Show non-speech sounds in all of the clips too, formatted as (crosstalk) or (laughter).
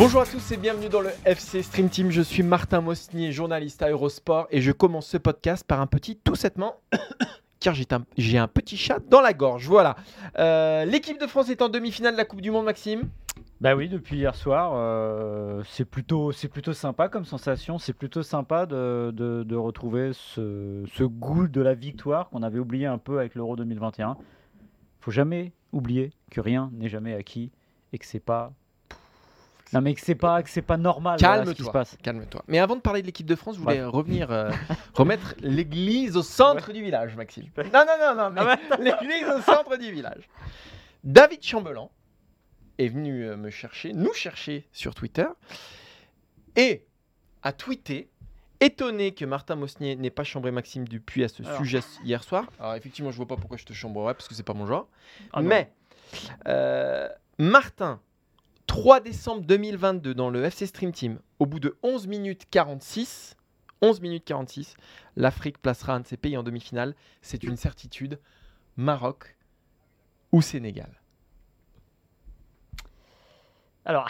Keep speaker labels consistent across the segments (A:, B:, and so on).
A: Bonjour à tous et bienvenue dans le FC Stream Team. Je suis Martin Mosnier, journaliste à Eurosport et je commence ce podcast par un petit tout settement (coughs) car j'ai un, petit chat dans la gorge. Voilà. Euh, l'équipe de France est en demi-finale de la Coupe du Monde, Maxime.
B: Bah oui, depuis hier soir, euh, c'est plutôt, plutôt sympa comme sensation. C'est plutôt sympa de, de- de retrouver ce, ce goût de la victoire qu'on avait oublié un peu avec l'Euro 2021. Faut jamais oublier que rien n'est jamais acquis et que c'est pas. Non mais que c'est pas, que c'est pas normal voilà, ce qui se passe.
A: Calme-toi. Mais avant de parler de l'équipe de France, je voulais revenir euh, (laughs) remettre l'église au centre du village, Maxime. Non, non, non, non, mais l'église au centre du village. David Chambelan est venu euh, me chercher, nous chercher sur Twitter et a tweeté étonné que Martin Mosnier n'ait pas chambré Maxime Dupuis à ce
B: Alors.
A: sujet hier soir. Alors effectivement, je vois pas pourquoi je te chambrerais parce que c'est pas mon genre.
B: Ah.
A: Mais euh, Martin, 3 décembre 2022 dans le FC Stream Team, au bout de 11 minutes 46, 11 minutes 46, l'Afrique placera un de ses pays en demi-finale. C'est une certitude. Maroc ou Sénégal.
B: Alors,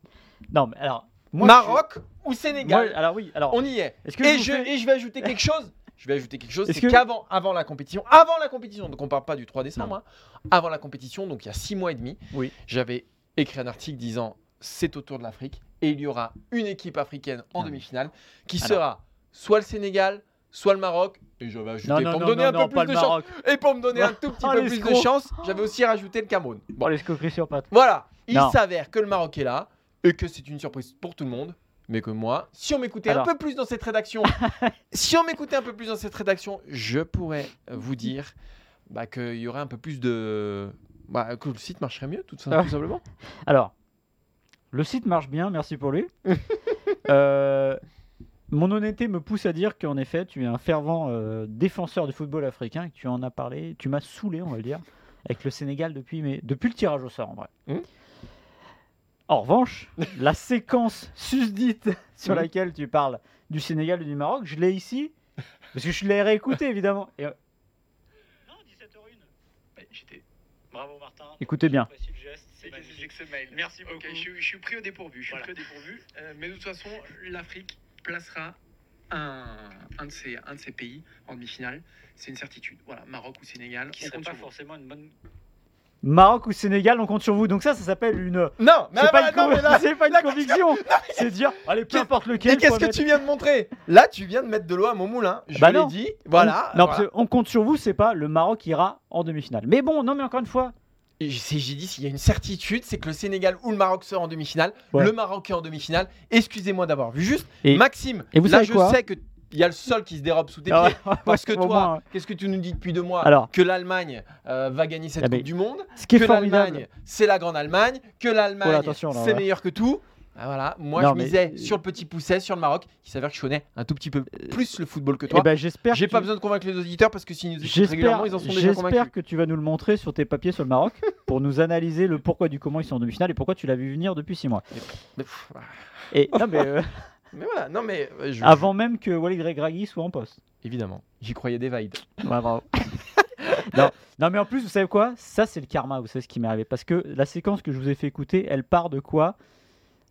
B: (laughs) non mais alors. moi,
A: Maroc ou
B: je
A: Sénégal
B: moi, alors oui, alors.
A: On y est.
B: Est-ce que
A: Et
B: vous
A: je,
B: faites-
A: et je vais ajouter (laughs) quelque chose. Je vais ajouter quelque chose,
B: Est-ce
A: c'est
B: que-
A: qu'avant avant la compétition, avant la compétition, donc on parle pas du 3 décembre, hein, avant la compétition, donc il y a 6 mois et demi,
B: Oui.
A: j'avais écrit un article disant c'est au tour de l'Afrique et il y aura une équipe africaine en
B: Non.
A: demi-finale qui
B: Alors.
A: sera soit le Sénégal, soit le Maroc. Et j'avais ajouté
B: Non, non,
A: pour me donner
B: non,
A: un peu plus de chance. Et pour me donner un (laughs) tout petit
B: Oh,
A: peu plus de chance, j'avais aussi rajouté le Cameroun. Bon,
B: Bon, les escroqueries sur pattes.
A: voilà, il s'avère que le Maroc est là et que c'est une surprise pour tout le monde. Mais que moi, si on m'écoutait un peu plus dans cette rédaction, (laughs) si on m'écoutait un peu plus dans cette rédaction, je pourrais vous dire bah, qu'il y aurait un peu plus de. Bah, que le site marcherait mieux, tout, ça,
B: Ah.
A: tout simplement.
B: Alors, le site marche bien, merci pour lui. (laughs) Euh, mon honnêteté me pousse à dire qu'en effet, tu es un fervent euh, défenseur du football africain et que tu en as parlé, tu m'as saoulé, on va le dire, (laughs) avec le Sénégal depuis, mais, depuis le tirage au sort en vrai.
A: Mhm.
B: En revanche, (laughs) la séquence susdite sur
A: Mhm.
B: laquelle tu parles du Sénégal et du Maroc, je l'ai ici, parce que je l'ai réécouté évidemment. Et, euh,
C: Non, 17h01. Bah, J'étais. Bravo Martin.
B: Écoutez bien.
C: C'est
D: ce mail
C: Merci beaucoup.
D: je, suis- je suis pris au dépourvu. Je suis
C: Voilà.
D: pris au dépourvu. Euh, mais de toute façon, l'Afrique placera un, un, de ses, un de ses pays en demi-finale. C'est une certitude. Voilà, Maroc ou Sénégal.
C: Qui
D: on
C: serait pas forcément une bonne.
B: Maroc ou Sénégal, on compte sur vous. Donc ça, ça s'appelle une.
A: Non, mais,
B: C'est pas,
A: bah,
B: une
A: non, mais là- (laughs)
B: pas une conviction. C'est dire, allez, peu importe
A: Mais
B: lequel.
A: qu'est-ce
B: faut
A: que
B: mettre-
A: tu viens de montrer? Là, tu viens de mettre de l'eau à mon moulin. Je
B: Bah
A: l'ai dit. Voilà.
B: On- non,
A: voilà.
B: parce qu'on compte sur vous, c'est pas le Maroc ira en demi-finale. Mais bon, non, mais encore une fois,
A: J'ai dit s'il y a une certitude, c'est que le Sénégal ou le Maroc sera en demi-finale.
B: Ouais.
A: Le Maroc est en demi-finale. Excusez-moi d'avoir vu juste.
B: Et-
A: Maxime,
B: et vous
A: là
B: savez
A: je
B: quoi?
A: sais que il y a le sol qui se dérobe sous tes
B: Ah
A: pieds.
B: ouais,
A: Parce que toi, qu'est-ce que tu nous dis depuis deux mois
B: Alors.
A: Que l'Allemagne euh, va gagner cette
B: Ah,
A: Coupe du Monde.
B: ce qui est
A: que l'Allemagne, c'est la grande Allemagne. Que l'Allemagne,
B: Oh
A: c'est meilleur que tout. Ah, voilà, moi
B: Non,
A: je
B: mais-
A: misais sur le petit pousset, sur le Maroc. Il s'avère que je connais un tout petit peu plus le football que toi.
B: Eh ben, j'espère.
A: J'ai
B: que
A: pas besoin de convaincre les auditeurs parce que s'ils nous écoutent régulièrement, ils en sont déjà convaincus.
B: j'espère que tu vas nous le montrer sur tes papiers sur le Maroc pour nous analyser le pourquoi du comment ils sont en demi-finale et pourquoi tu l'as vu venir depuis 6 mois.
A: Pff,
B: Et non, mais euh, (laughs)
A: mais voilà, non mais euh, je-
B: avant même que Walid Regragui soit en poste.
A: évidemment, j'y croyais des vibes. (laughs)
B: Ouais, bravo. (laughs) non, non, mais en plus, vous savez quoi? Ça, c'est le karma, vous savez ce qui m'est arrivé. Parce que la séquence que je vous ai fait écouter, elle part de quoi?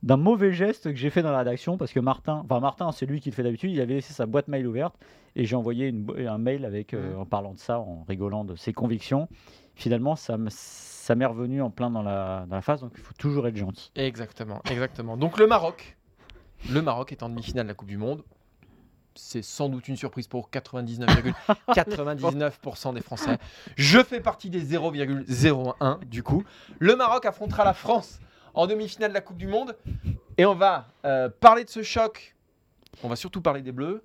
B: D'un mauvais geste que j'ai fait dans la rédaction. Parce que Martin, enfin, Martin, c'est lui qui le fait d'habitude, il avait laissé sa boîte mail ouverte. Et j'ai envoyé une un mail avec, euh, en parlant de ça, en rigolant de ses convictions. Finalement, ça me- ça m'est revenu en plein dans la, dans la face. Donc, il faut toujours être gentil.
A: Exactement, exactement. Donc le Maroc, le Maroc est en demi-finale de la Coupe du Monde. C'est sans doute une surprise pour 99,99% des Français. Je fais partie des 0,01 du coup. Le Maroc affrontera la France en demi-finale de la Coupe du Monde. Et on va euh, parler de ce choc On va surtout parler des Bleus.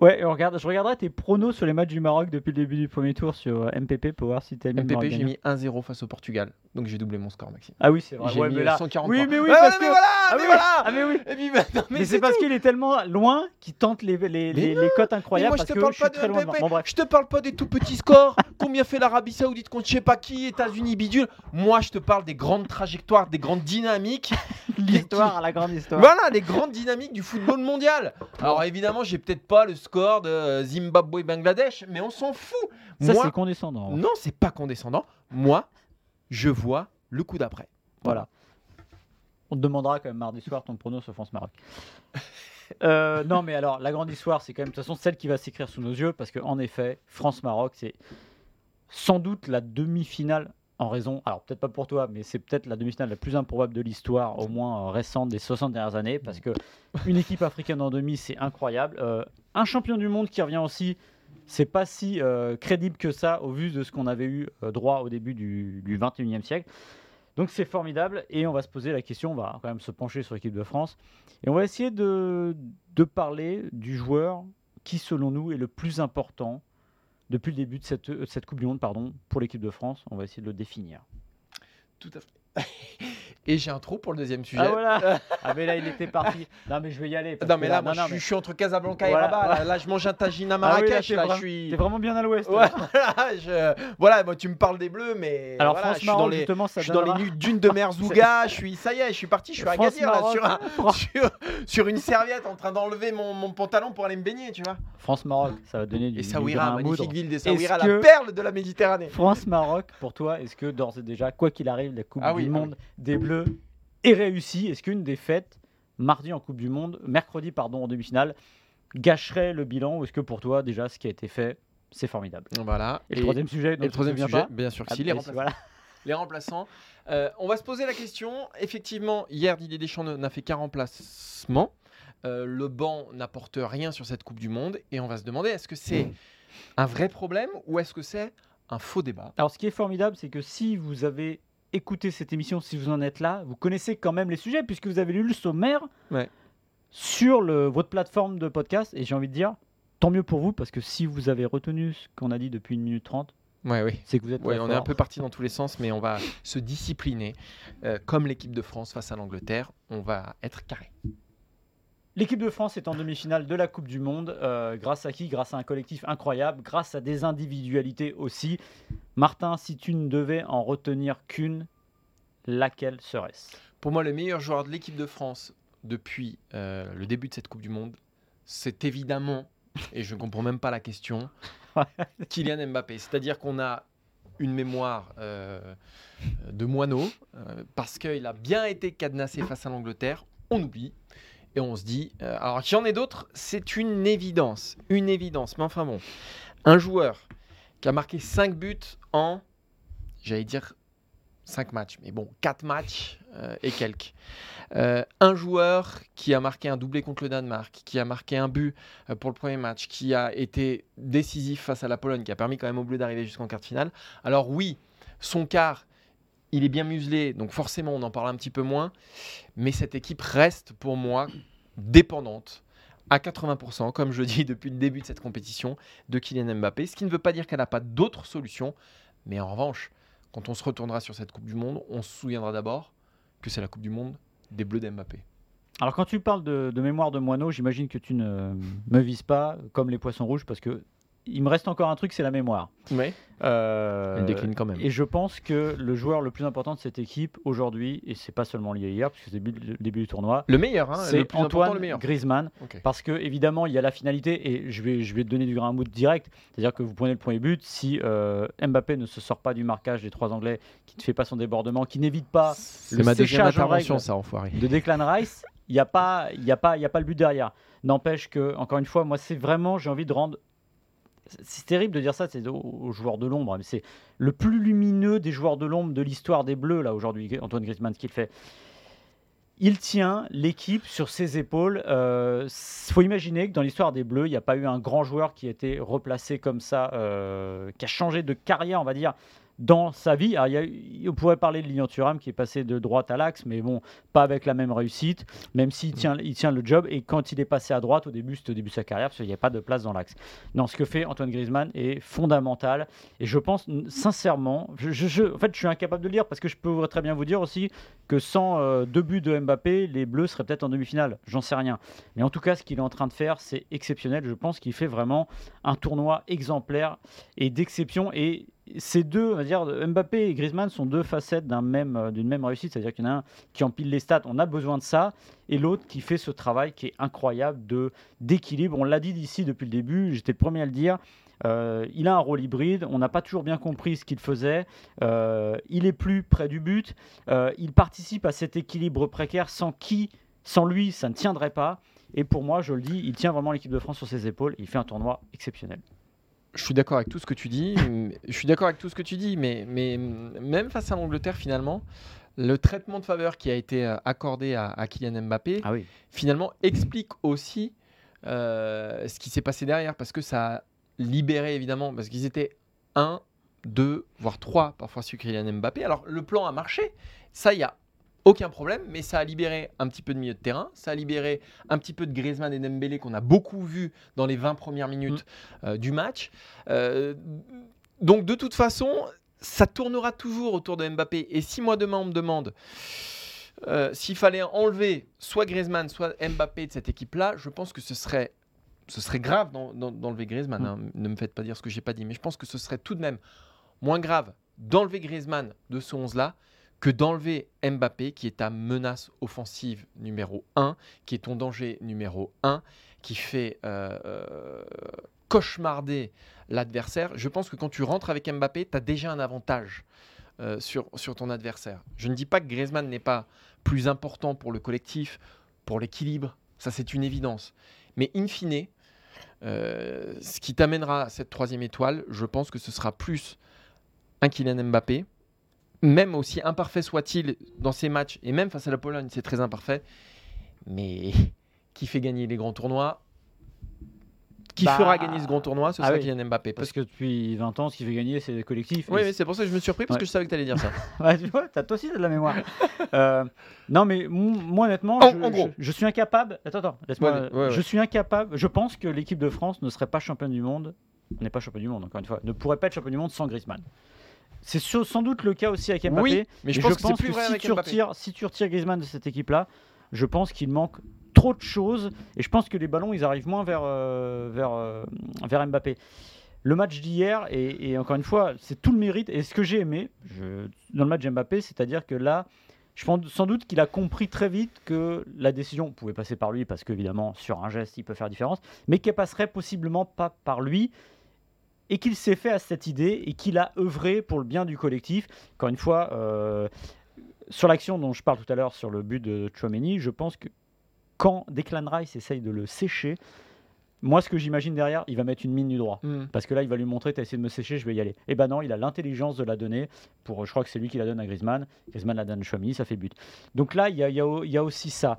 B: Ouais, on regarde, je regarderai tes pronos sur les matchs du Maroc depuis le début du premier tour sur euh, MPP pour voir si t'as mis
A: MPP, j'ai mis 1-0 face au Portugal. Donc j'ai doublé mon score, Maxime.
B: Ah oui, c'est vrai.
A: J'ai
B: Ouais,
A: mis
B: mais là...
A: 140
B: Oui, mais oui,
A: Ouais,
B: parce
A: mais
B: que.
A: voilà,
B: ah,
A: mais
B: oui,
A: voilà.
B: ah, mais oui.
A: Et puis maintenant,
B: Mais, c'est parce qu'il est tellement loin qu'il tente les, les, les, les cotes incroyables
A: moi, je
B: parce
A: te
B: que
A: parle
B: je
A: pas
B: suis
A: de
B: très loin.
A: MPP.
B: Bon, bref.
A: Je te parle pas des tout petits scores. (laughs) Combien fait l'Arabie Saoudite contre je sais pas qui, États-Unis, bidule. Moi, je te parle des grandes trajectoires, des grandes dynamiques. (laughs)
B: L'histoire la grande histoire.
A: Voilà, les grandes dynamiques du football mondial. Alors évidemment, j'ai peut-être pas le score de euh, Zimbabwe-Bangladesh, mais on s'en fout.
B: Ça, c'est condescendant.
A: non, c'est pas condescendant. Moi, je vois le coup d'après.
B: Voilà. On te demandera quand même mardi soir ton prono sur France-Maroc. Euh, non, mais alors, la grande histoire, c'est quand même de toute façon celle qui va s'écrire sous nos yeux, parce qu'en effet, France-Maroc, c'est sans doute la demi-finale en raison, alors peut-être pas pour toi, mais c'est peut-être la demi-finale la plus improbable de l'histoire, au moins euh, récente des 60 dernières années, parce que une équipe africaine en demi, c'est incroyable. Euh, un champion du monde qui revient aussi, c'est pas si euh, crédible que ça au vu de ce qu'on avait eu euh, droit au début du, du 21e siècle. Donc c'est formidable et on va se poser la question, on va quand même se pencher sur l'équipe de France et on va essayer de, parler du joueur qui selon nous est le plus important depuis le début de cette, cette Coupe du Monde pardon, pour l'équipe de France. On va essayer de le définir.
A: Tout à fait. Et j'ai un trou pour le deuxième sujet.
B: Ah voilà (laughs) Ah mais là il était parti. Non mais je vais y aller.
A: Non mais là, moi,
B: non,
A: je,
B: mais-
A: suis, je suis entre Casablanca
B: Voilà,
A: et Rabat. Là, là, je mange un tagine à
B: Ah oui, là,
A: Marrakech.
B: t'es
A: là, je suis.
B: T'es vraiment bien à l'ouest.
A: Ouais,
B: là. (laughs)
A: voilà, je- voilà, moi tu me parles des bleus, mais
B: Alors
A: voilà, je suis dans les,
B: justement ça
A: je suis dans les nuits dunes de Merzouga. (laughs) je suis, ça y est, je suis parti, je suis à Gadir là, sur, un-
B: France-
A: sur, sur une serviette en train d'enlever mon, mon pantalon pour aller me baigner, tu vois.
B: France-Maroc, ça va donner du,
A: Et
B: du
A: Saouira, magnifique ville des Saouira, la perle de la Méditerranée.
B: France-Maroc, pour toi, est-ce que d'ores et déjà, quoi qu'il arrive, la Coupe
A: Ah oui,
B: du
A: ah
B: Monde des Bleus est réussie Est-ce qu'une défaite mardi en Coupe du Monde, mercredi pardon en demi-finale, gâcherait le bilan Ou est-ce que pour toi, déjà, ce qui a été fait, c'est formidable?
A: Voilà.
B: Et, le troisième sujet,
A: le troisième sujet,
B: pas?
A: Bien sûr
B: Ah,
A: si, les remplaçants.
B: voilà. (laughs)
A: les remplaçants. Euh, on va se poser la question. Effectivement, hier, Didier Deschamps n'a fait qu'un remplacement. Euh, le banc n'apporte rien sur cette Coupe du Monde. Et on va se demander est-ce que c'est un vrai problème ou est-ce que c'est un faux débat?
B: Alors, ce qui est formidable, c'est que si vous avez écouté cette émission, si vous en êtes là, vous connaissez quand même les sujets, puisque vous avez lu le sommaire
A: Ouais.
B: sur le, votre plateforme de podcast. Et j'ai envie de dire, tant mieux pour vous, parce que si vous avez retenu ce qu'on a dit depuis une minute trente,
A: Ouais, oui.
B: c'est que vous êtes
A: Ouais, on est un peu parti dans tous les sens, mais on va se discipliner. Euh, comme l'équipe de France face à l'Angleterre, on va être carré.
B: L'équipe de France est en demi-finale de la Coupe du Monde. euh, grâce à qui? Grâce à un collectif incroyable, grâce à des individualités aussi. Martin, si tu ne devais en retenir qu'une, laquelle serait-ce?
A: Pour moi, le meilleur joueur de l'équipe de France depuis euh, le début de cette Coupe du Monde, c'est évidemment, et je ne comprends même pas la question, (laughs) Kylian Mbappé. C'est-à-dire qu'on a une mémoire euh, de moineau, parce qu'il a bien été cadenassé face à l'Angleterre, on oublie. Et on se dit, euh, alors qu'il y en ait d'autres, c'est une évidence, une évidence. Mais enfin bon, un joueur qui a marqué 5 buts en, j'allais dire 5 matchs, mais bon, 4 matchs euh, et quelques. Euh, un joueur qui a marqué un doublé contre le Danemark, qui a marqué un but pour le premier match, qui a été décisif face à la Pologne, qui a permis quand même au Bleu d'arriver jusqu'en quart de finale. Alors oui, son quart, il est bien muselé, donc forcément on en parle un petit peu moins, mais cette équipe reste pour moi dépendante à 80%, comme je dis (laughs) depuis le début de cette compétition, de Kylian Mbappé, ce qui ne veut pas dire qu'elle n'a pas d'autres solutions, mais en revanche, quand on se retournera sur cette Coupe du Monde, on se souviendra d'abord que c'est la Coupe du Monde des Bleus d'Mbappé.
B: Alors, quand tu parles de, de mémoire de moineau, j'imagine que tu ne me vises pas comme les poissons rouges, parce que il me reste encore un truc, c'est la mémoire.
A: Oui.
B: Euh,
A: Elle décline quand même.
B: Et je pense que le joueur le plus important de cette équipe aujourd'hui, et c'est pas seulement lié à hier, puisque c'est le début- du tournoi,
A: Le meilleur, hein,
B: c'est Antoine
A: le meilleur.
B: Griezmann. Parce que évidemment, il y a la finalité et je vais, je vais te donner du grain à moudre direct. C'est-à-dire que vous prenez le premier but, si euh, Mbappé ne se sort pas du marquage des trois Anglais, qui ne fait pas son débordement, qui n'évite pas
A: C'est
B: le
A: ma deuxième
B: séchage en règle
A: ça, enfoiré.
B: de Declan Rice, il n'y a, pas- il y a, pas- il y a pas le but derrière. N'empêche que, encore une fois, moi, c'est vraiment, j'ai envie de rendre. C'est- terrible de dire ça, c'est aux, joueurs de l'ombre, mais c'est le plus lumineux des joueurs de l'ombre de l'histoire des Bleus, là, aujourd'hui, Antoine Griezmann, ce qu'il fait. Il tient l'équipe sur ses épaules. Il faut imaginer que dans l'histoire des Bleus, il n'y a pas eu un grand joueur qui a été replacé comme ça, euh, qui a changé de carrière, on va dire, dans sa vie. Alors, il y a on pourrait parler de Lilian Thuram qui est passé de droite à l'axe, mais bon, pas avec la même réussite, même s'il tient, il tient le job. Et quand il est passé à droite, au début, c'était au début de sa carrière, parce qu'il n'y a pas de place dans l'axe. Non, ce que fait Antoine Griezmann est fondamental. Et je pense sincèrement, je, je- je- en fait, je suis incapable de le dire parce que je peux très bien vous dire aussi que sans euh, deux buts de Mbappé, les Bleus seraient peut-être en demi-finale. J'en sais rien. Mais en tout cas, ce qu'il est en train de faire, c'est exceptionnel. Je pense qu'il fait vraiment un tournoi exemplaire et d'exception. Et ces deux, on va dire, Mbappé et Griezmann sont deux facettes d'un même, euh, d'une même réussite. C'est-à-dire qu'il y en a un qui empile les stats, on a besoin de ça, et l'autre qui fait ce travail qui est incroyable de d'équilibre. On l'a dit d'ici depuis le début, j'étais le premier à le dire. Euh, il a un rôle hybride, on n'a pas toujours bien compris ce qu'il faisait. Euh, il est plus près du but, il participe à cet équilibre précaire sans qui, sans lui, ça ne tiendrait pas. Et pour moi, je le dis, il tient vraiment l'équipe de France sur ses épaules. Il fait un tournoi exceptionnel.
A: Je suis d'accord avec tout ce que tu dis. mais- je suis d'accord avec tout ce que tu dis, mais, mais même face à l'Angleterre, finalement, le traitement de faveur qui a été euh, accordé à, à Kylian Mbappé,
B: Ah oui.
A: finalement, explique aussi euh, ce qui s'est passé derrière, parce que ça a libéré, évidemment, parce qu'ils étaient un, deux, voire trois, parfois sur Kylian Mbappé. Alors, le plan a marché, ça, il y a aucun problème, mais ça a libéré un petit peu de milieu de terrain, ça a libéré un petit peu de Griezmann et Dembélé qu'on a beaucoup vu dans les 20 premières minutes euh, du match. Euh, donc de toute façon, ça tournera toujours autour de Mbappé. Et si moi demain on me demande euh, s'il fallait enlever soit Griezmann, soit Mbappé de cette équipe-là, je pense que ce serait, ce serait grave d'en- d'en- d'enlever Griezmann.
B: Mm.
A: hein. Ne me faites pas dire ce que j'ai pas dit, mais je pense que ce serait tout de même moins grave d'enlever Griezmann de ce 11-là que d'enlever Mbappé, qui est ta menace offensive numéro 1, qui est ton danger numéro 1, qui fait euh, euh, cauchemarder l'adversaire. Je pense que quand tu rentres avec Mbappé, tu as déjà un avantage euh, sur, sur ton adversaire. Je ne dis pas que Griezmann n'est pas plus important pour le collectif, pour l'équilibre, ça c'est une évidence. Mais in fine, ce qui t'amènera à cette troisième étoile, je pense que ce sera plus un Kylian Mbappé, même aussi imparfait soit-il dans ses matchs, et même face à la Pologne, c'est très imparfait, mais (laughs) qui fait gagner les grands tournois qui
B: Bah,
A: fera gagner ce grand tournoi, ce
B: ah
A: sera
B: oui.
A: Kylian Mbappé.
B: Parce
A: Parce
B: que depuis 20 ans, ce qui fait gagner, c'est le collectif.
A: Oui, mais c'est pour ça que je me suis surpris, parce
B: Ouais.
A: que je savais que tu allais dire ça. (laughs)
B: Ouais, tu vois, toi aussi t'as de la mémoire. (laughs) Euh, non, mais moi, honnêtement,
A: En-
B: je,
A: en gros.
B: je- je suis incapable. Attends, attends, laisse-moi.
A: Ouais.
B: Je suis incapable. Je pense que l'équipe de France ne serait pas championne du monde. On n'est pas championne du monde, encore une fois. Ne pourrait pas être championne du monde sans Griezmann. C'est sans doute le cas aussi avec Mbappé.
A: Oui, mais je pense que c'est plus vrai
B: si,
A: avec
B: tu retires, si tu retires Griezmann de cette équipe-là, je pense qu'il manque trop de choses. Et je pense que les ballons, ils arrivent moins vers, euh, vers, euh, vers Mbappé. Le match d'hier, et, et encore une fois, c'est tout le mérite. Et ce que j'ai aimé je- dans le match Mbappé, c'est-à-dire que là, je pense sans doute qu'il a compris très vite que la décision pouvait passer par lui, parce qu'évidemment, sur un geste, il peut faire différence, mais qu'elle passerait possiblement pas par lui et qu'il s'est fait à cette idée et qu'il a œuvré pour le bien du collectif. Encore une fois, euh, sur l'action dont je parle tout à l'heure, sur le but de Chouameni, je pense que quand Declan Rice essaye de le sécher, moi, ce que j'imagine derrière, il va mettre une mine du droit.
A: Hmm.
B: Parce que là, il va lui montrer, t'as essayé de me sécher, je vais y aller. Et ben non, il a l'intelligence de la donner. Pour, je crois que c'est lui qui la donne à Griezmann. Griezmann la donne à Chouamini, ça fait but. Donc là, il y a, y a aussi ça.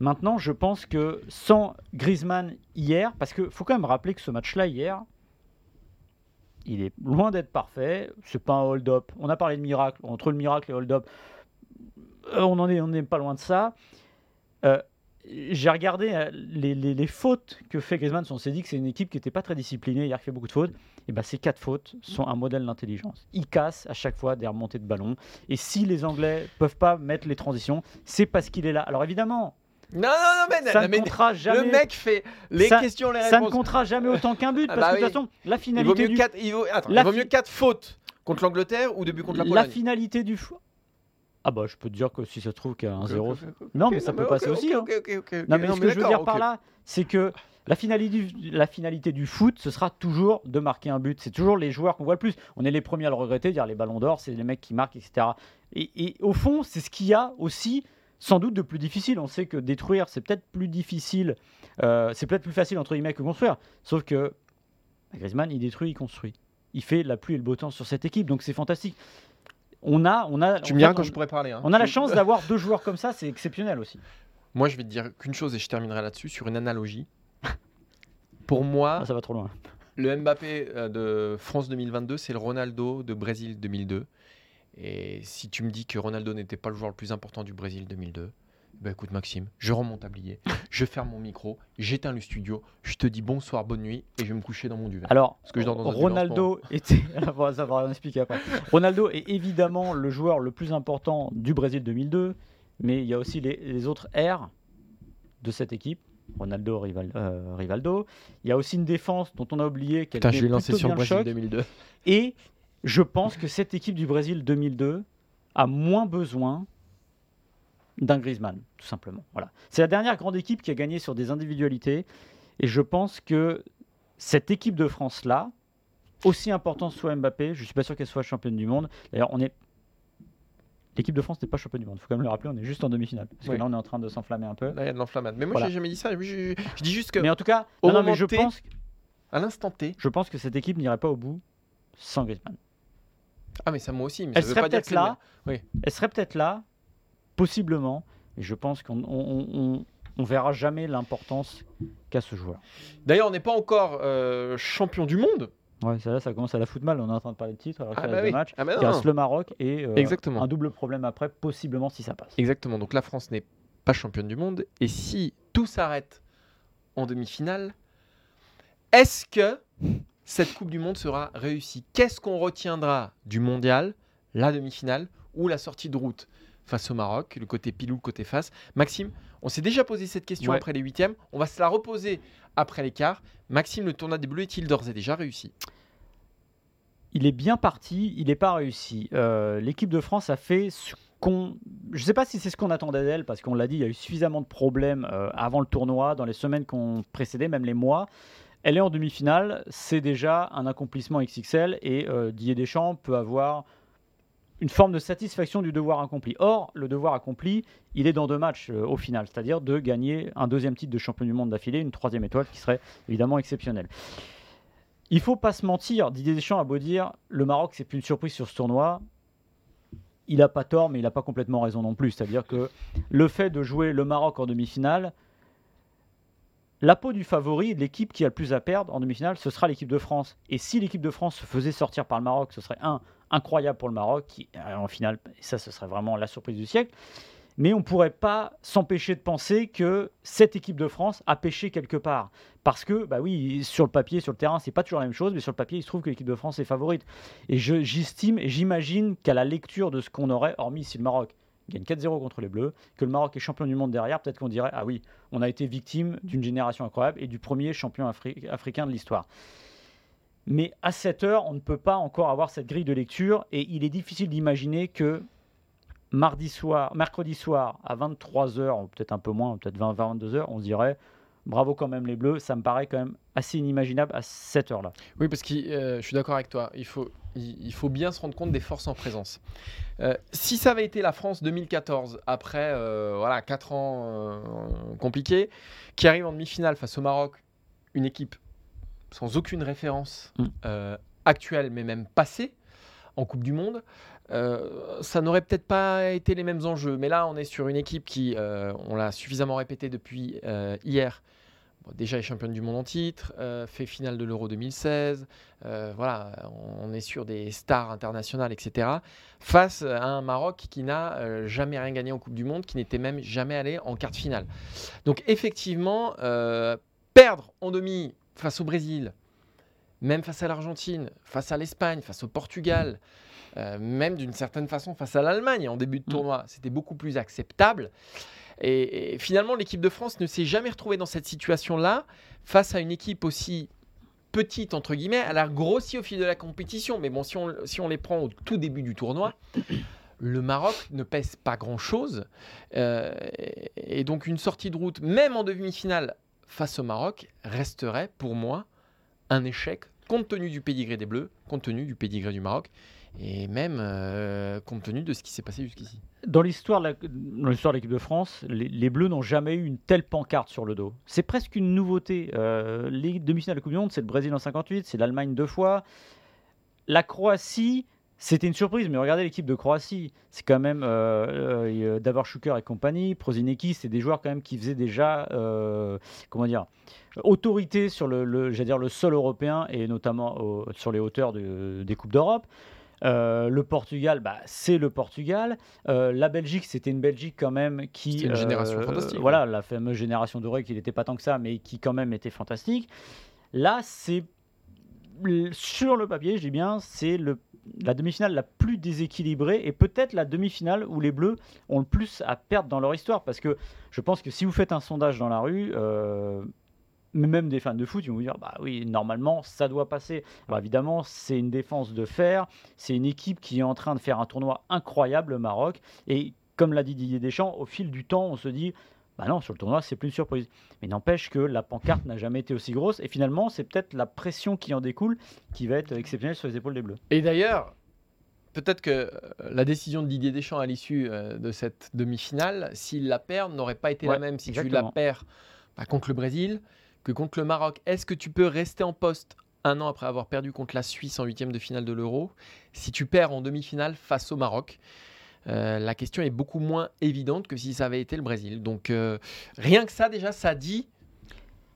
B: Maintenant, je pense que sans Griezmann hier, parce qu'il faut quand même rappeler que ce match-là hier, il est loin d'être parfait. C'est pas un hold-up. On a parlé de miracle. Entre le miracle et hold-up, euh, on en est, n'est pas loin de ça. Euh, j'ai regardé euh, les, fautes que fait Griezmann. On s'est dit que c'est une équipe qui n'était pas très disciplinée hier, qui fait beaucoup de fautes. Et ben ces quatre fautes sont un modèle d'intelligence. Il casse à chaque fois des remontées de ballon. Et si les Anglais peuvent pas mettre les transitions, c'est parce qu'il est là. Alors évidemment,
A: Non, non, non, mais,
B: ça
A: non,
B: ne
A: mais
B: comptera jamais.
A: le mec fait les
B: Ça-
A: questions, les
B: ça ne
A: réponses.
B: comptera jamais autant qu'un but
A: Ah
B: parce
A: bah
B: que de toute façon, la
A: il vaut
B: finalité
A: mieux
B: du
A: 4 il vaut, attends,
B: La
A: il vaut
B: fi-
A: mieux quatre fautes contre l'Angleterre ou deux buts contre la
B: la
A: Pologne.
B: finalité du foot. Ah bah je peux te dire que si ça se trouve qu'il y a un
A: Ok,
B: 0
A: ok, ok,
B: Non, mais ça
A: non,
B: peut passer aussi, hein. Non mais ce que je veux dire par là, c'est que la finalité, du, la finalité du foot, ce sera toujours de marquer un but. C'est toujours les joueurs qu'on voit le plus. On est les premiers à le regretter, dire les ballons d'or, c'est les mecs qui marquent, etc. Et, et au fond, c'est ce qu'il y a aussi sans doute de plus difficile. On sait que détruire, c'est peut-être plus difficile, euh, c'est peut-être plus facile entre guillemets que construire. Sauf que Griezmann, il détruit, il construit. Il fait la pluie et le beau temps sur cette équipe, donc c'est fantastique. On a, on a,
A: Tu me diras quand je pourrais parler. hein.
B: on a la chance d'avoir deux joueurs comme ça, c'est exceptionnel aussi.
A: Moi, je vais te dire qu'une chose et je terminerai là-dessus sur une analogie. (laughs) Pour moi,
B: Ah, ça va trop loin.
A: Le Mbappé euh, de France 2022, c'est le Ronaldo de Brésil 2002. Et si tu me dis que Ronaldo n'était pas le joueur le plus important du Brésil 2002, bah écoute Maxime, je rends mon tablier, (laughs) je ferme mon micro, j'éteins le studio, je te dis bonsoir, bonne nuit et je vais me coucher dans mon duvet.
B: Alors,
A: Parce que je dors dans
B: Ronaldo était. (laughs) Bon, ça va rien expliquer après. Ronaldo est évidemment le joueur le plus important du Brésil 2002, mais il y a aussi les, les autres R de cette équipe. Ronaldo, Rival- euh, Rivaldo. Il y a aussi une défense dont on a oublié qu'elle
A: lancer
B: plutôt
A: sur le
B: bien choc.
A: 2002.
B: Et je pense que cette équipe du Brésil 2002 a moins besoin d'un Griezmann, tout simplement. Voilà. C'est la dernière grande équipe qui a gagné sur des individualités. Et je pense que cette équipe de France-là, aussi importante soit Mbappé, je ne suis pas sûr qu'elle soit championne du monde. D'ailleurs, on est. L'équipe de France n'est pas championne du monde, il faut quand même le rappeler, on est juste en demi-finale. Parce
A: Oui.
B: que là, on est en train de s'enflammer un peu.
A: Là, il y a de l'enflammade. Mais moi,
B: Voilà.
A: j'ai jamais dit ça. Je, je- je dis juste que,
B: Mais en tout cas,
A: Au
B: non, non,
A: moment
B: mais je
A: T-
B: pense,
A: à l'instant T,
B: je pense que cette équipe n'irait pas au bout sans Griezmann.
A: Ah, mais ça, moi aussi. Mais
B: Elle
A: ça veut
B: serait
A: pas dire
B: peut-être
A: que c'est le
B: là. Elle serait peut-être là, possiblement. Et je pense qu'on on, on- on- on verra jamais l'importance qu'a ce joueur.
A: D'ailleurs, on n'est pas encore euh, champion du monde.
B: Ouais, ça, ça commence à la foutre mal. On est en train de parler de titre alors qu'il
A: Ah, bah oui.
B: matchs.
A: Ah, bah
B: Il
A: non.
B: reste le Maroc et euh,
A: Exactement.
B: un double problème après, possiblement si ça passe.
A: Exactement. Donc la France n'est pas championne du monde. Et si tout s'arrête en demi-finale, est-ce que cette Coupe du Monde sera réussie Qu'est-ce qu'on retiendra du mondial, la demi-finale ou la sortie de route face au Maroc, le côté pilou, le côté face? Maxime, on s'est déjà posé cette question
B: Ouais.
A: après les huitièmes. On va se la reposer après les quarts. Maxime, le tournoi des Bleus est-il d'ores et déjà réussi?
B: Il est bien parti, il n'est pas réussi. Euh, L'équipe de France a fait ce qu'on. Je ne sais pas si c'est ce qu'on attendait d'elle, parce qu'on l'a dit, il y a eu suffisamment de problèmes euh, avant le tournoi, dans les semaines qu'on précédait, même les mois. Elle est en demi-finale, c'est déjà un accomplissement XXL et euh, Didier Deschamps peut avoir une forme de satisfaction du devoir accompli. Or, le devoir accompli, il est dans deux matchs euh, au final, c'est-à-dire de gagner un deuxième titre de champion du monde d'affilée, une troisième étoile qui serait évidemment exceptionnelle. Il faut pas se mentir, Didier Deschamps a beau dire le Maroc c'est plus une surprise sur ce tournoi, il a pas tort mais il a pas complètement raison non plus, c'est-à-dire que le fait de jouer le Maroc en demi-finale, la peau du favori, l'équipe qui a le plus à perdre en demi-finale, ce sera l'équipe de France. Et si l'équipe de France se faisait sortir par le Maroc, ce serait un incroyable pour le Maroc, qui euh, en finale, ça ce serait vraiment la surprise du siècle. Mais on ne pourrait pas s'empêcher de penser que cette équipe de France a pêché quelque part. Parce que, bah oui, sur le papier, sur le terrain, c'est pas toujours la même chose, mais sur le papier, il se trouve que l'équipe de France est favorite. Et je- j'estime et j'imagine qu'à la lecture de ce qu'on aurait, hormis si le Maroc gagne 4-0 contre les Bleus, que le Maroc est champion du monde derrière, peut-être qu'on dirait, ah oui, on a été victime d'une génération incroyable et du premier champion afri- africain de l'histoire. Mais à cette heure, on ne peut pas encore avoir cette grille de lecture et il est difficile d'imaginer que mardi soir, mercredi soir à 23h, ou peut-être un peu moins, peut-être 20, 22h, on dirait bravo quand même les Bleus. Ça me paraît quand même assez inimaginable à cette heure-là.
A: Oui, parce que euh, je suis d'accord avec toi. Il faut, il, il faut bien se rendre compte des forces en présence. Euh, si ça avait été la France 2014, après euh, voilà, 4 ans compliqués, qui arrive en demi-finale face au Maroc, une équipe sans aucune référence
B: Mm.
A: actuelle, mais même passée, en Coupe du Monde, euh, ça n'aurait peut-être pas été les mêmes enjeux. Mais là, on est sur une équipe qui, euh, on l'a suffisamment répété depuis euh, hier, Bon, déjà est championne du monde en titre, euh, fait finale de l'Euro 2016, euh, voilà, on est sur des stars internationales, etc. Face à un Maroc qui n'a euh, jamais rien gagné en Coupe du Monde, qui n'était même jamais allé en quart de finale. Donc effectivement, perdre en demi face au Brésil, même face à l'Argentine, face à l'Espagne, face au Portugal, même d'une certaine façon face à l'Allemagne en début de
B: Mm.
A: tournoi, c'était beaucoup plus acceptable. Et, finalement, l'équipe de France ne s'est jamais retrouvée dans cette situation-là face à une équipe aussi petite, entre guillemets. Elle a grossi au fil de la compétition, mais bon, si on, les prend au tout début du tournoi, le Maroc ne pèse pas grand-chose. Euh, et et donc, une sortie de route, même en demi-finale face au Maroc, resterait pour moi un échec compte tenu du pédigré des Bleus, compte tenu du pédigré du Maroc, et même euh, compte tenu de ce qui s'est passé jusqu'ici.
B: Dans l'histoire de l'équipe de France, les, Bleus n'ont jamais eu une telle pancarte sur le dos. C'est presque une nouveauté. Euh, les demi-finales de Coupe du Monde, c'est le Brésil en 58, c'est l'Allemagne deux fois. La Croatie, C'était une surprise, mais regardez l'équipe de Croatie. C'est quand même euh, euh, Davor Šuker et compagnie, Prozineki, c'est des joueurs quand même qui faisaient déjà, comment dire, autorité sur le, le, dire le sol européen et notamment sur les hauteurs de- des coupes d'Europe. Euh, le Portugal, bah, c'est le Portugal. Euh, la Belgique, c'était une Belgique quand même qui.
A: C'était une génération
B: euh,
A: fantastique.
B: Voilà, la fameuse génération dorée qui n'était pas tant que ça, mais qui quand même était fantastique. Là, c'est sur le papier, je dis bien, c'est le la demi-finale la plus déséquilibrée et peut-être la demi-finale où les Bleus ont le plus à perdre dans leur histoire. Parce que je pense que si vous faites un sondage dans la rue, euh, mais même des fans de foot, ils vont vous dire bah oui, normalement, ça doit passer. Alors évidemment, c'est une défense de fer, c'est une équipe qui est en train de faire un tournoi incroyable, le Maroc. Et comme l'a dit Didier Deschamps, au fil du temps, on se dit bah non, sur le tournoi, c'est plus une surprise. Mais n'empêche que la pancarte n'a jamais été aussi grosse. Et finalement, c'est peut-être la pression qui en découle qui va être exceptionnelle sur les épaules des Bleus.
A: Et d'ailleurs, peut-être que euh, la décision de Didier Deschamps à l'issue euh, de cette demi-finale, s'il la perd, n'aurait pas été la même si tu
B: exactement.
A: la perds bah, contre le Brésil que contre le Maroc. Est-ce que tu peux rester en poste un an après avoir perdu contre la Suisse en huitième de finale de l'Euro si tu perds en demi-finale face au Maroc? Euh, la question est beaucoup moins évidente que si ça avait été le Brésil. Donc euh, rien que ça déjà, ça dit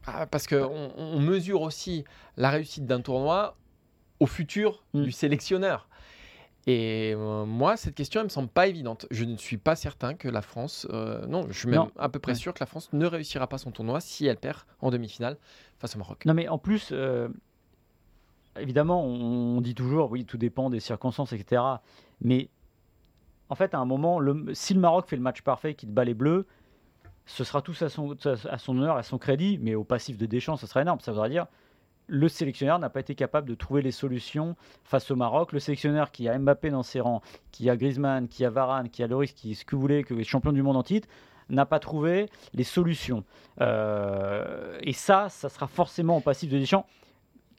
A: ah, parce qu'on on mesure aussi la réussite d'un tournoi au futur
B: Mm.
A: du sélectionneur. Et euh, moi, cette question, elle me semble pas évidente. Je ne suis pas certain que la France, euh, non, je suis même
B: Non.
A: à peu près
B: Ouais.
A: sûr que la France ne réussira pas son tournoi si elle perd en demi-finale face au Maroc.
B: Non, mais en plus, euh, évidemment, on, dit toujours, oui, tout dépend des circonstances, etc. Mais en fait, à un moment, le- si le Maroc fait le match parfait, qu'il bat les Bleus, ce sera tout à son, à son honneur, à son crédit, mais au passif de Deschamps, ce sera énorme. Ça voudra dire le sélectionneur n'a pas été capable de trouver les solutions face au Maroc. Le sélectionneur qui a Mbappé dans ses rangs, qui a Griezmann, qui a Varane, qui a Loris, qui ce que vous voulez, que est champion du monde en titre, n'a pas trouvé les solutions. Euh, et ça, ça sera forcément au passif de Deschamps,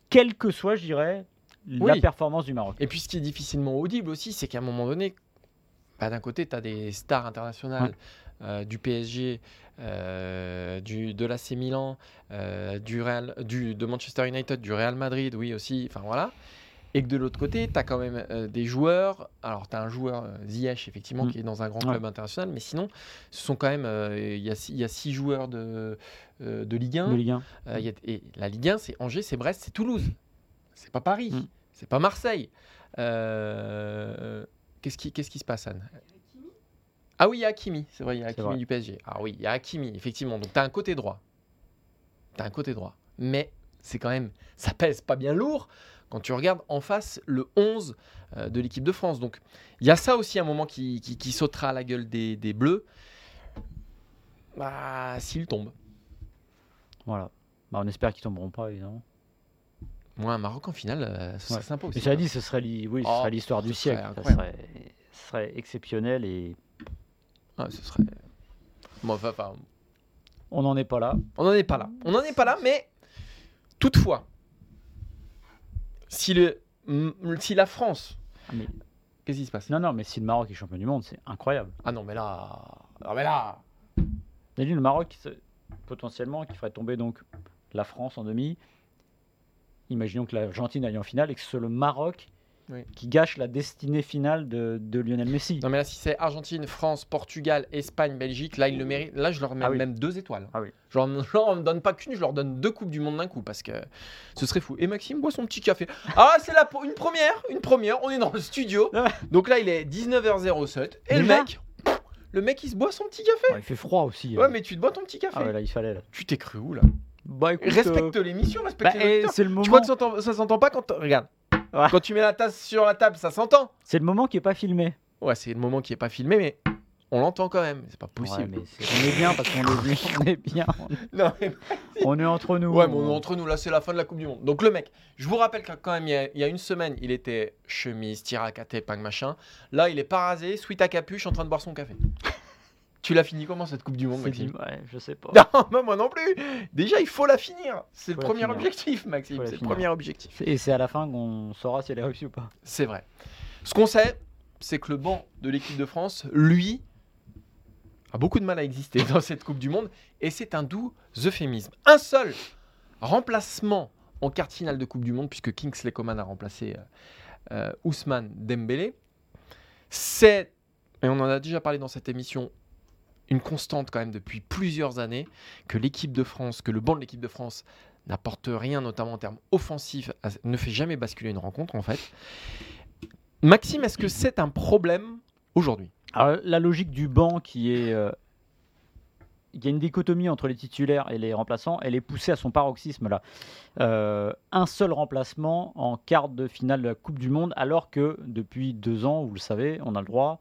B: quelle que soit, je dirais, la
A: Oui.
B: performance du Maroc.
A: Et puis, ce qui est difficilement audible aussi, c'est qu'à un moment donné, bah, d'un côté, tu as des stars internationales euh, du PSG, euh, du, de l'AC Milan, euh, du Real, du, de Manchester United, du Real Madrid, oui aussi, enfin voilà. Et que de l'autre côté, tu as quand même euh, des joueurs. Alors, tu as un joueur, Ziyech, effectivement,
B: Mm.
A: qui est dans un grand
B: Ouais.
A: club international, mais sinon, ce sont quand même. Il y, a, six- il y a six joueurs de, de Ligue 1.
B: de Ligue 1.
A: Euh, il y a- et la Ligue 1, c'est Angers, c'est Brest, c'est Toulouse. C'est pas Paris.
B: Mm.
A: C'est pas Marseille. Qu'est-ce qui, qu'est-ce qui se passe, Anne? Ah oui, il y a Hakimi. C'est vrai, il y a Hakimi du PSG. Ah oui, il y a Hakimi, effectivement. Donc, tu as un côté droit. Tu as un côté droit. Mais c'est quand même. Ça pèse pas bien lourd quand tu regardes en face le 11 euh, de l'équipe de France. Donc, il y a ça aussi un moment qui, qui- qui sautera à la gueule des, des Bleus. Bah, s'ils tombent.
B: Voilà. Bah, on espère qu'ils tomberont pas, évidemment.
A: Moi, un Maroc en finale, euh, ce serait
B: Ouais.
A: sympa aussi.
B: Mais ça
A: hein.
B: dit, ce serait oui,
A: Oh,
B: l'histoire du
A: ce serait
B: siècle. Ça serait, ce serait exceptionnel et
A: Ah, ce serait. Bon, enfin, enfin,
B: on n'en est pas là.
A: on n'en est pas là. On n'en est pas là, mais toutefois, si, le, si la France.
B: Ah, mais-
A: Qu'est-ce qui se passe?
B: Non, non, mais si le Maroc est champion du monde, c'est incroyable.
A: Ah non, mais là. Ah, mais là
B: Imagine le Maroc, potentiellement, qui ferait tomber donc la France en demi. Imaginons que l'Argentine aille en finale et que ce soit le Maroc
A: Oui.
B: qui gâche la destinée finale de, de Lionel Messi.
A: Non, mais là, si c'est Argentine, France, Portugal, Espagne, Belgique, là, ils le méritent. Là, je leur mets
B: Ah oui.
A: même deux étoiles.
B: Ah oui.
A: Je leur en donne pas qu'une, je leur donne deux Coupes du Monde d'un coup parce que ce serait fou. Et Maxime boit son petit café. Ah, c'est la, une première, une première. On est dans le studio. (laughs) Donc là, il est 19h07. Et le mec, le mec, il se boit son petit café.
B: Ouais, il fait froid aussi.
A: Ouais,
B: euh.
A: mais tu te bois ton petit café.
B: Ah ouais, là, il fallait. Là.
A: Tu t'es cru où là?
B: Bah, écoute,
A: Respecte
B: euh,
A: l'émission, respecte
B: bah,
A: les
B: c'est le moment.
A: Tu crois que ça s'entend- pas quand regarde
B: Ouais.
A: quand tu mets la tasse sur la table, ça s'entend.
B: C'est le moment qui est pas filmé.
A: Ouais, c'est le moment qui est pas filmé, mais on l'entend quand même. C'est pas
B: Ouais,
A: possible.
B: mais on est bien parce qu'on est bien. On est bien. (laughs)
A: Non, mais-
B: On est entre nous.
A: Ouais, mais on est entre nous, là, c'est la fin de la Coupe du Monde. Donc, le mec, je vous rappelle que quand même, il y a, il y a une semaine, il était chemise, tir à caté, pang machin. Là, il est pas rasé, sweat à capuche, en train de boire son café. Tu l'as fini comment cette Coupe du Monde, Maxime
B: Ouais, je sais pas. (laughs)
A: Non, moi non plus. Déjà, il faut la finir. C'est le premier
B: finir.
A: objectif, Maxime. C'est le premier objectif.
B: Et c'est à la fin qu'on saura si elle est réussie ou pas.
A: C'est vrai. Ce qu'on sait, c'est que le banc de l'équipe de France, lui, a beaucoup de mal à exister dans cette Coupe du Monde. Et c'est un doux euphémisme. Un seul remplacement en quart de finale de Coupe du Monde, puisque Kingsley Coman a remplacé euh, Ousmane Dembélé. C'est, et on en a déjà parlé dans cette émission, une constante quand même depuis plusieurs années, que l'équipe de France, que le banc de l'équipe de France n'apporte rien, notamment en termes offensifs, ne fait jamais basculer une rencontre en fait. Maxime, est-ce que c'est un problème aujourd'hui?
B: La logique du banc qui est. euh, il y a une dichotomie entre les titulaires et les remplaçants, elle est poussée à son paroxysme là. Euh, un seul remplacement en quart de finale de la Coupe du Monde, alors que depuis deux ans, vous le savez, on a le droit,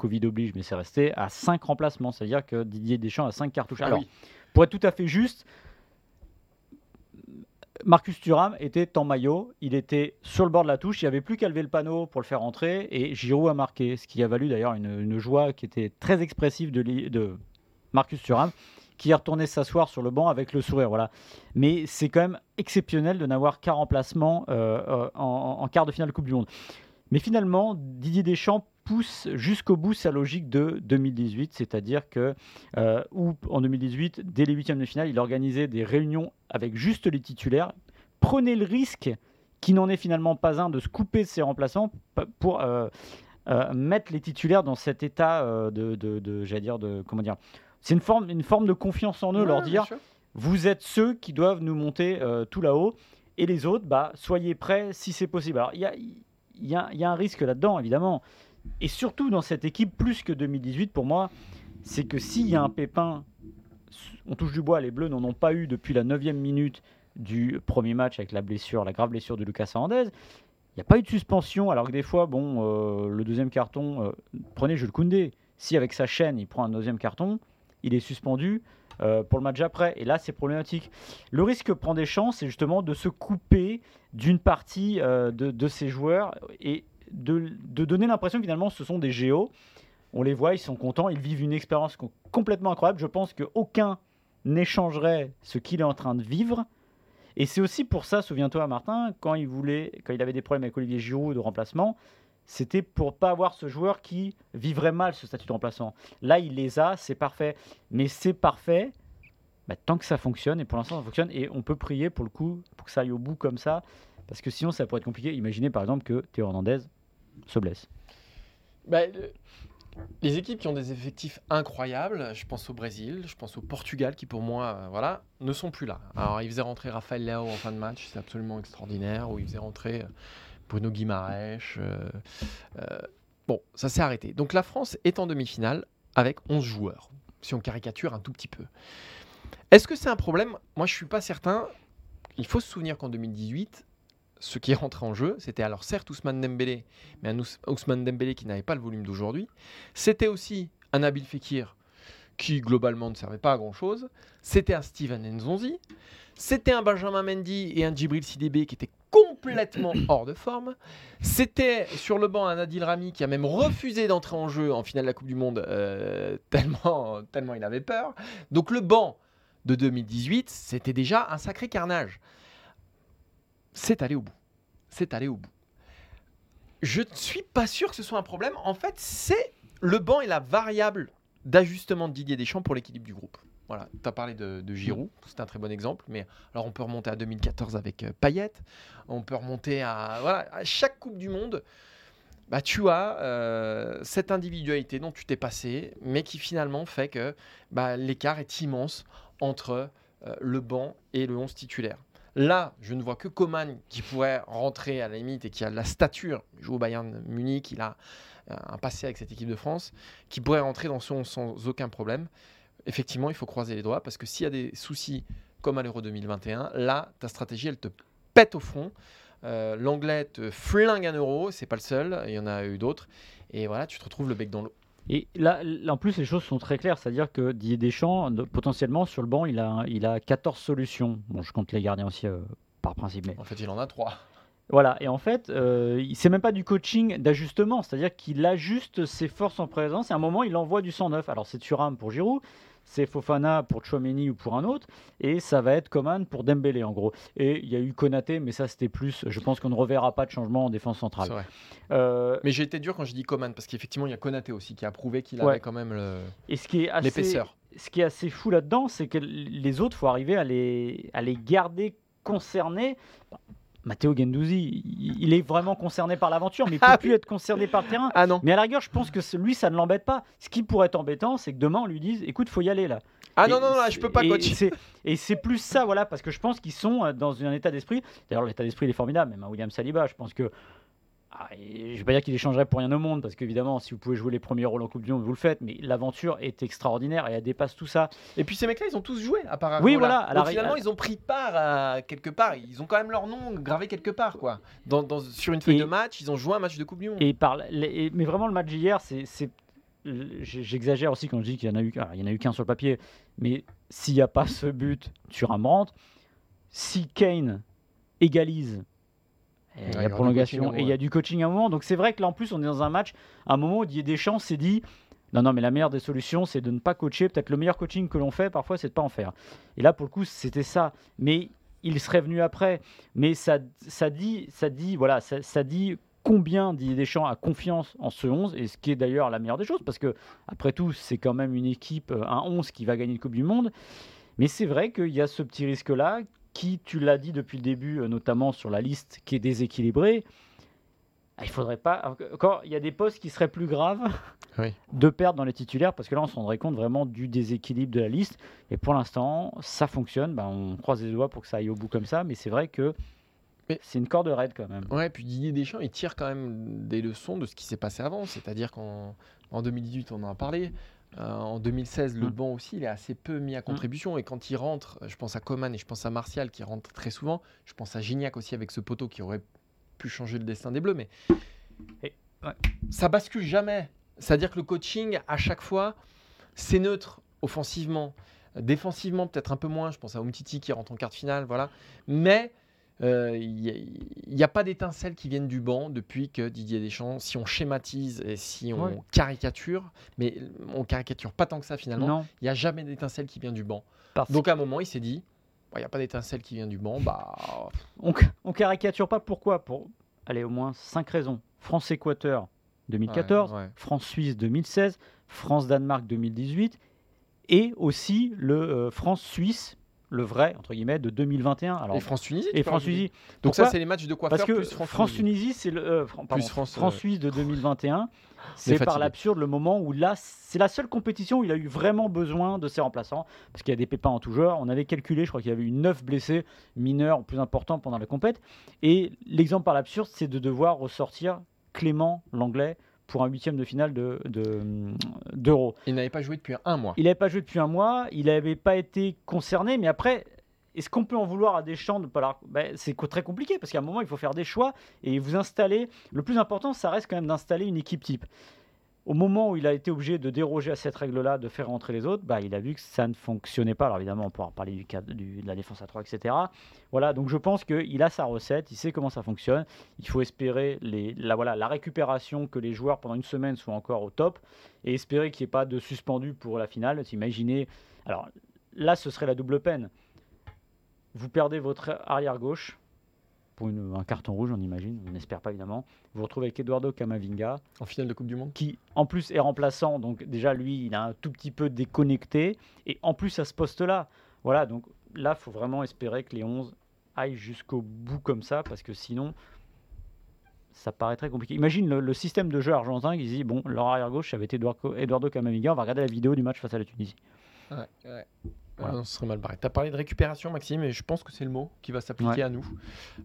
B: Covid oblige, mais c'est resté, à cinq remplacements. C'est-à-dire que Didier Deschamps a cinq cartouches.
A: Ah
B: Alors,
A: oui.
B: pour être tout à fait juste, Marcus Thuram était en maillot, il était sur le bord de la touche, il n'y avait plus qu'à lever le panneau pour le faire entrer, et Giroud a marqué, ce qui a valu d'ailleurs une, une joie qui était très expressive de Marcus Thuram, qui est retourné s'asseoir sur le banc avec le sourire. Voilà. Mais c'est quand même exceptionnel de n'avoir qu'un remplacement euh, euh, en, en quart de finale de Coupe du Monde. Mais finalement, Didier Deschamps pousse jusqu'au bout sa logique de 2018, c'est-à-dire que euh, où, en 2018, dès les huitièmes de finale, il organisait des réunions avec juste les titulaires. Prenez le risque, qui n'en est finalement pas un, de se couper de ses remplaçants pour euh, euh, mettre les titulaires dans cet état euh, de, de, de- j'allais dire, de comment dire. C'est une forme, une forme de confiance en eux, leur dire vous êtes ceux qui doivent nous monter tout là-haut, et les autres, bah, soyez prêts si c'est possible. Alors, il y a, il y, a, y a un risque là-dedans, évidemment. Et surtout dans cette équipe, plus que 2018, pour moi, c'est que s'il y a un pépin, on touche du bois, les Bleus n'en ont pas eu depuis la 9 minute du premier match avec la blessure, la grave blessure de Lucas Hernandez. Il n'y a pas eu de suspension, alors que des fois, bon, euh, le deuxième carton, euh, prenez Jules Koundé. Si avec sa chaîne, il prend un deuxième carton, il est suspendu euh, pour le match après. Et là, c'est problématique. Le risque que prend Deschamps, c'est justement de se couper d'une partie euh, de, de ses joueurs et de, donner l'impression finalement, ce sont des géos. On les voit, ils sont contents, ils vivent une expérience co- complètement incroyable. Je pense qu'aucun n'échangerait ce qu'il est en train de vivre. Et c'est aussi pour ça, souviens-toi, Martin, quand il voulait, quand il avait des problèmes avec Olivier Giroud de remplacement, c'était pour pas avoir ce joueur qui vivrait mal ce statut de remplaçant. Là, il les a, c'est parfait. Mais c'est parfait bah, tant que ça fonctionne, et pour l'instant ça fonctionne, et on peut prier pour le coup pour que ça aille au bout comme ça, parce que sinon ça pourrait être compliqué. Imaginez par exemple que Théo Hernandez se blesse.
A: Bah, le- les équipes qui ont des effectifs incroyables, je pense au Brésil, je pense au Portugal, qui pour moi, euh, voilà, ne sont plus là. Alors, ils faisaient rentrer Rafael Leao en fin de match, c'est absolument extraordinaire, ou ils faisaient rentrer euh, Bruno Guimaraes. euh, bon, ça s'est arrêté. Donc, la France est en demi-finale avec 11 joueurs, si on caricature un tout petit peu. Est-ce que c'est un problème? Moi, je suis pas certain. Il faut se souvenir qu'en 2018, ce qui rentré en jeu, c'était alors certes Ousmane Dembélé, mais un Ous- Ousmane Dembélé qui n'avait pas le volume d'aujourd'hui. C'était aussi un Nabil Fekir qui globalement ne servait pas à grand chose. C'était un Steven Nzonzi. C'était un Benjamin Mendy et un Djibril Sidibé qui étaient complètement (coughs) hors de forme. C'était sur le banc un Adil Rami qui a même refusé d'entrer en jeu en finale de la Coupe du Monde euh, (laughs) tellement, tellement il avait peur. Donc le banc de 2018, c'était déjà un sacré carnage. C'est allé au bout. C'est allé au bout. Je ne suis pas sûr que ce soit un problème. En fait, c'est le banc et la variable d'ajustement de Didier Deschamps pour l'équilibre du groupe. Voilà, tu as parlé de, de Giroud, c'est un très bon exemple, mais alors on peut remonter à 2014 avec euh, Payet, on peut remonter à, voilà, à chaque Coupe du Monde, bah, tu as euh, cette individualité dont tu t'es passé, mais qui finalement fait que bah, l'écart est immense entre euh, le banc et le 11 titulaire. Là, je ne vois que Coman qui pourrait rentrer à la limite et qui a la stature, il joue au Bayern Munich, il a euh, un passé avec cette équipe de France, qui pourrait rentrer dans son 11 sans aucun problème. Effectivement, il faut croiser les doigts parce que s'il y a des soucis comme à l'Euro 2021, là, ta stratégie, elle te pète au front. Euh, L'anglais te flingue un euro, c'est pas le seul, il y en a eu d'autres. Et voilà, tu te retrouves le bec dans l'eau.
B: Et là, en plus, les choses sont très claires, c'est-à-dire que Didier Deschamps, de- potentiellement sur le banc, il a, il a 14 solutions. Bon, je compte les gardiens aussi euh, par principe, mais
A: En fait, il en a trois.
B: Voilà, et en fait, euh, c'est même pas du coaching d'ajustement, c'est-à-dire qu'il ajuste ses forces en présence et à un moment, il envoie du 109. Alors, c'est Thuram pour Giroud, c'est Fofana pour Chouameni ou pour un autre, et ça va être Coman pour Dembélé en gros. Et il y a eu Konaté, mais ça c'était plus, je pense qu'on ne reverra pas de changement en défense centrale.
A: vrai.
B: Euh,
A: Mais j'ai été dur quand j'ai dit Coman parce qu'effectivement, il y a Konaté aussi qui a prouvé qu'il
B: Ouais.
A: avait quand même le-
B: et ce qui est assez,
A: l'épaisseur.
B: ce qui est assez fou là-dedans, c'est que les autres, faut arriver à les, à les garder concernés. Matteo Gendouzi, il est vraiment concerné par l'aventure, mais il peut
A: Ah
B: plus être concerné par le terrain.
A: Ah non.
B: Mais à la rigueur, je pense que lui, ça ne l'embête pas. Ce qui pourrait être embêtant, c'est que demain, on lui dise écoute, faut y aller là.
A: Ah
B: Et
A: non, non, non, je peux pas,
B: et
A: coach.
B: c'est- Et c'est plus ça, voilà, parce que je pense qu'ils sont euh, dans un état d'esprit. D'ailleurs, l'état d'esprit, il est formidable, même à William Saliba. Je pense que. Ah, je vais pas dire qu'il échangerait pour rien au monde, parce qu'évidemment, si vous pouvez jouer les premiers rôles en Coupe du Monde, vous le faites, mais l'aventure est extraordinaire et elle dépasse tout ça.
A: Et puis ces mecs-là, ils ont tous joué part
B: Oui, voilà, à la
A: Donc
B: ré-
A: finalement, ils ont pris part à quelque part. Ils ont quand même leur nom gravé quelque part, quoi. Dans, dans- sur une feuille
B: Et-
A: de match, ils ont joué un match de Coupe du Monde.
B: Et par les- et- mais vraiment, le match d'hier, c'est. J'exagère aussi quand je dis qu'il y en a eu, alors, il y en a eu qu'un sur le papier, mais s'il n'y a pas ce but sur un Brandt, si Kane égalise, il y a prolongation et il y a du coaching à un moment. Donc c'est vrai que là en plus on est dans un match, à un moment où Didier Deschamps s'est dit non non mais la meilleure des solutions c'est de ne pas coacher. Peut-être le meilleur coaching que l'on fait parfois c'est de pas en faire. Et là pour le coup c'était ça. Mais il serait venu après. Mais ça, ça dit ça dit voilà ça, ça dit combien Didier Deschamps a confiance en ce 11 et ce qui est d'ailleurs la meilleure des choses parce que après tout c'est quand même une équipe euh, un 11 qui va gagner une Coupe du Monde. Mais c'est vrai qu'il y a ce petit risque là qui, tu l'as dit depuis le début, euh, notamment sur la liste qui est déséquilibrée, ah, il faudrait pas. Encore, il y a des postes qui seraient plus graves (laughs)
A: Oui.
B: de perdre dans les titulaires parce que là, on se rendrait compte vraiment du déséquilibre de la liste. Et pour l'instant, ça fonctionne. Ben, on croise les doigts pour que ça aille au bout comme ça. Mais c'est vrai que c'est une corde raide quand même.
A: Ouais, puis Didier Deschamps, il tire quand même des leçons de ce qui s'est passé avant. C'est-à-dire qu'en en 2018, on en a parlé. Euh, en 2016, le
B: Mm.
A: banc aussi, il est assez peu mis à contribution. Et quand il rentre, je pense à Coman et je pense à Martial qui rentre très souvent. Je pense à Gignac aussi avec ce poteau qui aurait pu changer le destin des Bleus. Mais
B: Et- ouais.
A: ça bascule jamais. C'est-à-dire que le coaching, à chaque fois, c'est neutre offensivement. Défensivement, peut-être un peu moins. Je pense à Umtiti qui rentre en quart de finale. Voilà. Mais euh, il n'y a, pas d'étincelles qui viennent du banc depuis que Didier Deschamps, si on schématise et si on
B: Ouais.
A: caricature, mais on caricature pas tant que ça finalement, il n'y a jamais d'étincelle qui vient du banc.
B: parce
A: Donc à un moment, il s'est dit, il n'y a pas d'étincelle qui vient du banc, bah
B: on, on caricature pas. Pourquoi? Pour aller au moins cinq raisons. France-Équateur 2014,
A: Ouais, ouais.
B: France-Suisse 2016, France-Danemark 2018 et aussi le euh, France-Suisse, le vrai, entre guillemets, de 2021. Alors,
A: et France-Tunisie
B: et France-Tunisie.
A: Donc ça, c'est les matchs de coiffeur
B: Parce que
A: plus France-Tunisie.
B: C'est le euh, Fran- pardon,
A: France, euh,
B: France-Suisse de 2021. C'est par l'absurde le moment où là, c'est la seule compétition où il a eu vraiment besoin de ses remplaçants parce qu'il y a des pépins en tout genre. On avait calculé, je crois qu'il y avait eu 9 blessés mineurs plus importants pendant la compète. Et l'exemple par l'absurde, c'est de devoir ressortir Clément, l'anglais, pour un huitième de finale de, de- d'Euro.
A: Il n'avait pas joué depuis un mois.
B: Il n'avait pas joué depuis un mois, il n'avait pas été concerné, mais après, est-ce qu'on peut en vouloir à Deschamps de pas ben, C'est très compliqué parce qu'à un moment, il faut faire des choix et vous installer. Le plus important, ça reste quand même d'installer une équipe type. Au moment où il a été obligé de déroger à cette règle-là, de faire rentrer les autres, bah, il a vu que ça ne fonctionnait pas. Alors évidemment, on pourra parler du du- de la défense à 3, etc. Voilà, donc je pense qu'il a sa recette, il sait comment ça fonctionne. Il faut espérer les, la, voilà, la récupération, que les joueurs pendant une semaine soient encore au top, et espérer qu'il n'y ait pas de suspendu pour la finale. Imaginez, alors là, ce serait la double peine. Vous perdez votre arrière gauche pour une- un carton rouge, on imagine, on n'espère pas évidemment. Vous vous retrouvez avec Eduardo Camavinga,
A: En finale de Coupe du Monde.
B: qui en plus est remplaçant, donc déjà lui, il a un tout petit peu déconnecté, et en plus à ce poste-là. Voilà, donc là, il faut vraiment espérer que les 11 aillent jusqu'au bout comme ça, parce que sinon, ça paraît très compliqué. Imagine le, le système de jeu argentin qui dit, bon, leur arrière-gauche, ça avait été Eduardo, Camavinga, on va regarder la vidéo du match face à la Tunisie.
A: Ouais, ouais.
B: Voilà.
A: Ouais, non, ce serait mal barré. Tu as parlé de récupération, Maxime, et je pense que c'est le mot qui va s'appliquer
B: Ouais.
A: à nous.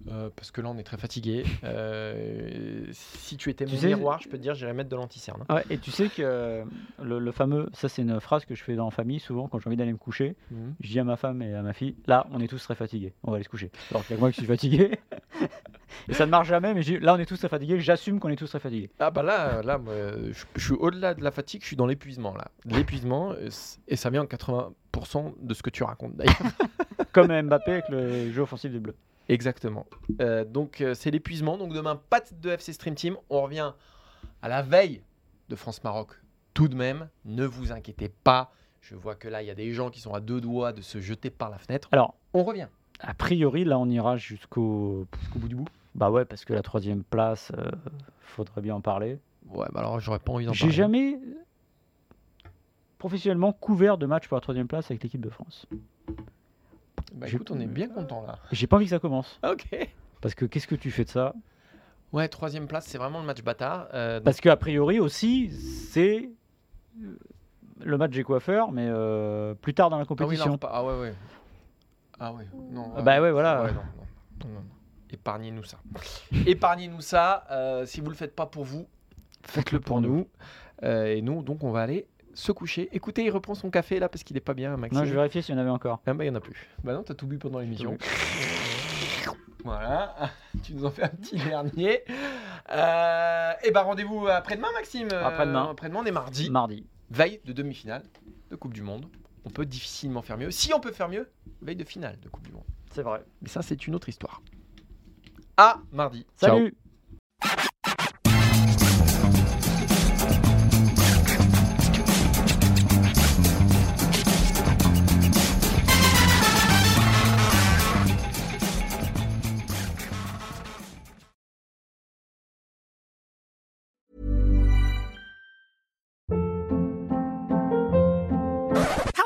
A: Euh, parce que là, on est très fatigué. Euh, si tu étais
B: Tu
A: mon
B: sais-
A: miroir, je peux te dire, j'irais mettre de l'anticerne.
B: Ouais, et tu sais que euh, le, le fameux, ça c'est une phrase que je fais dans la famille souvent quand j'ai envie d'aller me coucher.
A: Mhm.
B: Je dis à ma femme et à ma fille, là, on est tous très fatigués, on va aller se coucher. Alors que moi qui suis fatigué. (laughs) et ça ne marche jamais, mais je dis, là, on est tous très fatigués, j'assume qu'on est tous très fatigués.
A: Ah bah là, là moi, je, je suis au-delà de la fatigue, je suis dans l'épuisement là. L'épuisement, et ça vient en 80% de ce que tu racontes d'ailleurs. (laughs)
B: Comme Mbappé avec le jeu offensif des Bleus.
A: Exactement. Euh, donc euh, c'est l'épuisement. Donc demain, pas de FC Stream Team. On revient à la veille de France-Maroc. Tout de même, ne vous inquiétez pas. Je vois que là, il y a des gens qui sont à deux doigts de se jeter par la fenêtre.
B: Alors,
A: On revient.
B: a priori, là, on ira jusqu'au bout du bout. Bah ouais, parce que la troisième place, euh, faudrait bien en parler.
A: Ouais, bah alors j'aurais pas envie d'en
B: J'ai
A: parler.
B: jamais professionnellement couvert de match pour la troisième place avec l'équipe de France.
A: Bah écoute, on est bien content là. (laughs)
B: J'ai pas envie que ça commence.
A: Ok.
B: Parce que qu'est-ce que tu fais de ça?
A: Ouais, troisième place, c'est vraiment le match bâtard. Euh, donc-
B: Parce qu'a priori aussi, c'est euh, le match des coiffeurs, mais euh, plus tard dans la
A: ah oui,
B: compétition.
A: non, ah ouais, ouais. Ah ouais, non.
B: Ah bah ouais, voilà.
A: Ouais, non, non, non, non, non. Épargnez-nous ça. (laughs) Épargnez-nous ça. si vous le faites pas pour vous, faites-le pour nous. Et nous, donc, on va aller se coucher. Écoutez, il reprend son café là parce qu'il est pas bien, Maxime.
B: Non, je vérifiais s'il y en avait encore.
A: Ah bah, il y en a plus. Bah non, t'as tout bu pendant l'émission. (laughs) Voilà, (laughs) tu nous en fais un petit dernier. Euh, et bah rendez-vous après-demain, Maxime. Euh,
B: Après-demain.
A: Après-demain, on est mardi.
B: Mardi.
A: veille de demi-finale de Coupe du Monde. On peut difficilement faire mieux. Si on peut faire mieux, veille de finale de Coupe du Monde.
B: C'est vrai.
A: Mais ça, c'est une autre histoire. À mardi. Ciao.